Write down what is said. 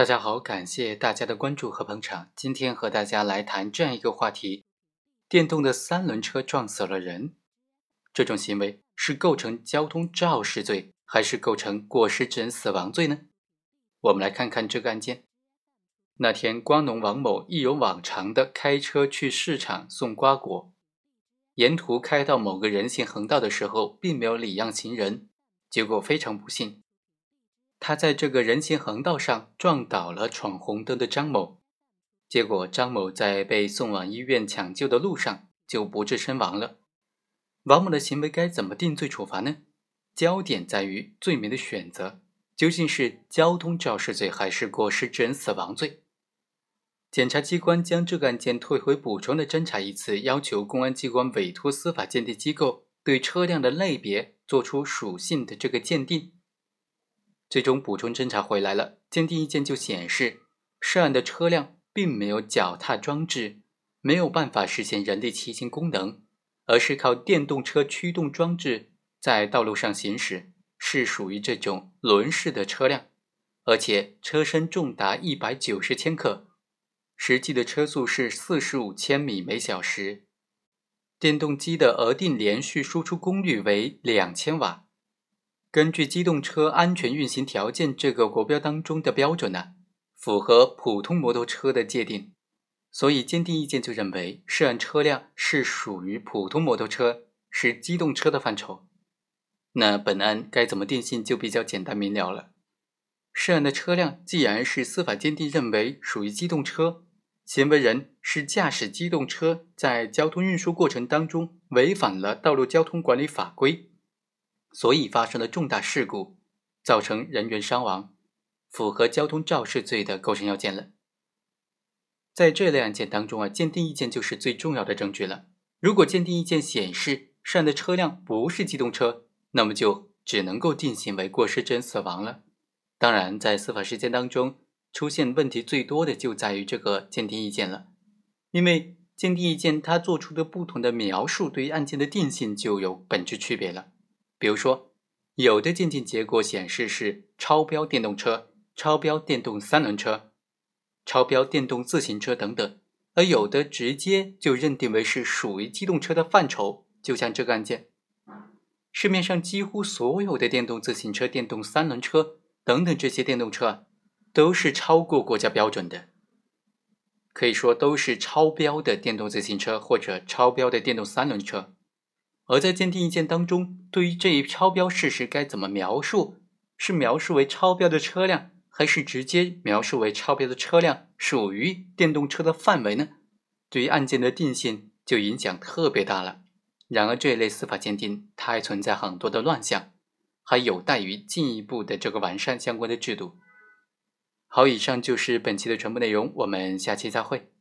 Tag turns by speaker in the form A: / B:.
A: 大家好，感谢大家的关注和捧场。今天和大家来谈这样一个话题：电动的三轮车撞死了人，这种行为是构成交通肇事罪，还是构成过失致人死亡罪呢？我们来看看这个案件。那天，瓜农王某一如往常的开车去市场送瓜果，沿途开到某个人行横道的时候，并没有礼让行人，结果非常不幸，他在这个人行横道上撞倒了闯红灯的张某，结果张某在被送往医院抢救的路上就不治身亡了。王某的行为该怎么定罪处罚呢？焦点在于罪名的选择，究竟是交通肇事罪还是过失致人死亡罪？检察机关将这个案件退回补充的侦查一次，要求公安机关委托司法鉴定机构对车辆的类别作出属性的这个鉴定。最终补充侦查回来了，鉴定意见就显示，涉案的车辆并没有脚踏装置，没有办法实现人力骑行功能，而是靠电动车驱动装置在道路上行驶，是属于这种轮式的车辆，而且车身重达一百九十千克。实际的车速是四十五千米每小时，电动机的额定连续输出功率为两千瓦。根据机动车安全运行条件这个国标当中的标准呢，符合普通摩托车的界定，所以鉴定意见就认为涉案车辆是属于普通摩托车，是机动车的范畴。那本案该怎么定性就比较简单明了了。涉案的车辆既然是司法鉴定认为属于机动车，行为人是驾驶机动车在交通运输过程当中违反了道路交通管理法规，所以发生了重大事故，造成人员伤亡，符合交通肇事罪的构成要件了。在这类案件当中啊，鉴定意见就是最重要的证据了。如果鉴定意见显示涉案的车辆不是机动车，那么就只能够定性为过失致人死亡了。当然，在司法实践当中。出现问题最多的就在于这个鉴定意见了，因为鉴定意见它做出的不同的描述，对于案件的定性就有本质区别了。比如说，有的鉴定结果显示是超标电动车、超标电动三轮车、超标电动自行车等等，而有的直接就认定为是属于机动车的范畴。就像这个案件，市面上几乎所有的电动自行车、电动三轮车等等这些电动车。都是超过国家标准的，可以说都是超标的电动自行车或者超标的电动三轮车。而在鉴定意见当中，对于这一超标事实该怎么描述？是描述为超标的车辆，还是直接描述为超标的车辆属于电动车的范围呢？对于案件的定性就影响特别大了。然而这一类司法鉴定它还存在很多的乱象，还有待于进一步的这个完善相关的制度。好，以上就是本期的全部内容，我们下期再会。